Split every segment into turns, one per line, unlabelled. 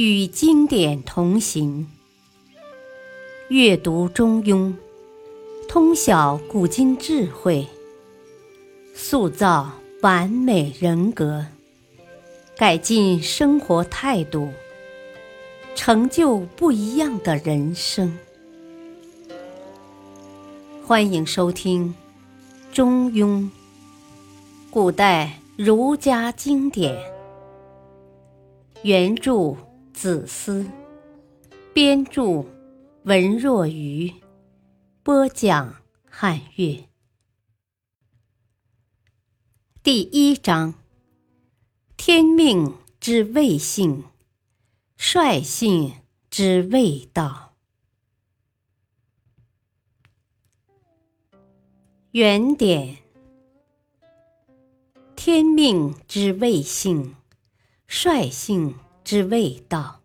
与经典同行，阅读《中庸》，通晓古今智慧，塑造完美人格，改进生活态度，成就不一样的人生。欢迎收听《中庸》，古代儒家经典，原著子思，编著文若愚，播讲汉乐。第一章：天命之谓性，率性之谓道。原点：天命之谓性，率性之谓道。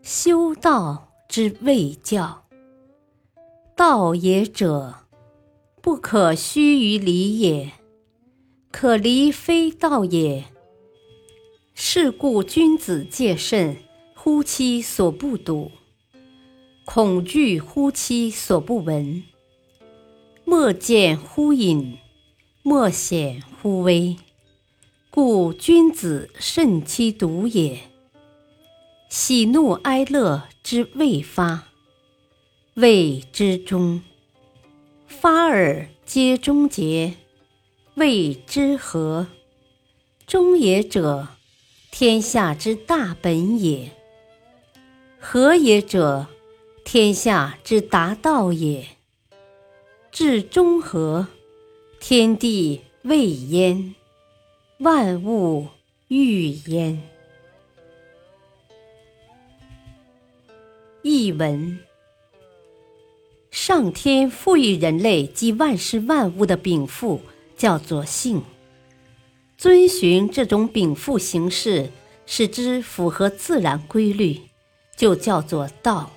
修道之谓教。道也者，不可虚于离也；可离非道也。是故君子戒慎乎其所不睹，恐惧乎其所不闻。莫见乎隐，莫显乎微，故君子慎其独也。喜怒哀乐之未发，谓之中；发而皆终结，谓之和。中也者，天下之大本也；和也者，天下之达道也。至中和，天地未焉，万物欲焉。译文：上天赋予人类及万事万物的禀赋叫做性，遵循这种禀赋形式，使之符合自然规律，就叫做道。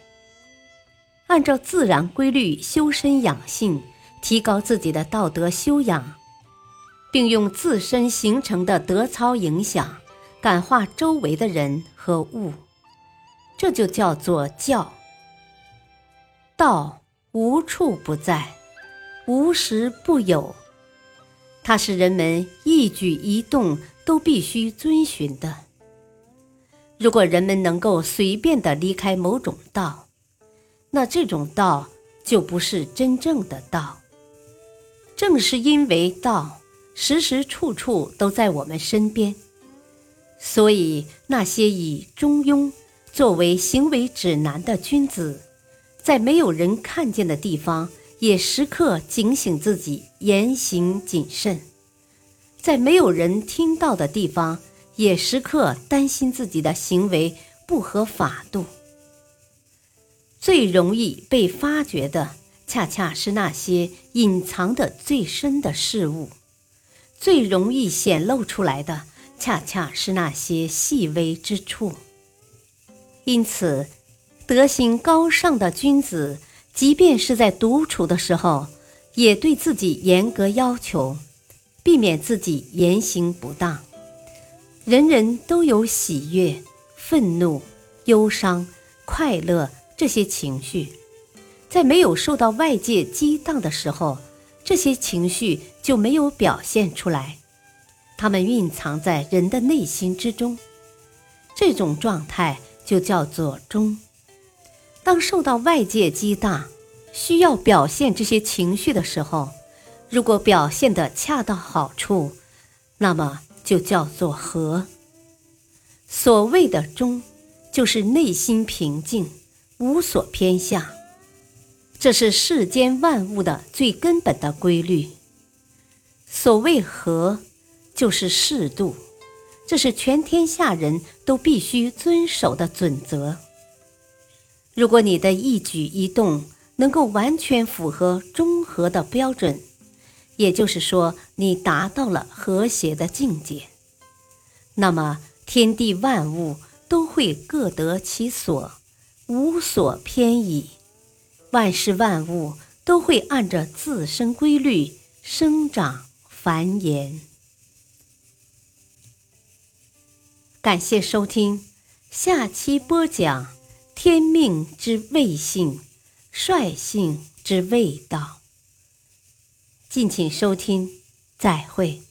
按照自然规律修身养性，提高自己的道德修养，并用自身形成的德操影响，感化周围的人和物，这就叫做教。道无处不在，无时不有，它是人们一举一动都必须遵循的。如果人们能够随便的离开某种道，那这种道就不是真正的道。正是因为道时时处处都在我们身边，所以那些以中庸作为行为指南的君子，在没有人看见的地方，也时刻警醒自己言行谨慎；在没有人听到的地方，也时刻担心自己的行为不合法度。最容易被发掘的，恰恰是那些隐藏的最深的事物；最容易显露出来的，恰恰是那些细微之处。因此，德行高尚的君子，即便是在独处的时候，也对自己严格要求，避免自己言行不当。人人都有喜悦、愤怒、忧伤、快乐。这些情绪，在没有受到外界激荡的时候，这些情绪就没有表现出来，它们蕴藏在人的内心之中。这种状态就叫做中。当受到外界激荡，需要表现这些情绪的时候，如果表现的恰到好处，那么就叫做和。所谓的中，就是内心平静。无所偏向，这是世间万物的最根本的规律。所谓和，就是适度，这是全天下人都必须遵守的准则。如果你的一举一动能够完全符合中和的标准，也就是说，你达到了和谐的境界，那么天地万物都会各得其所。无所偏倚，万事万物都会按着自身规律生长繁衍。感谢收听，下期播讲：天命之谓性，率性之味道。敬请收听，再会。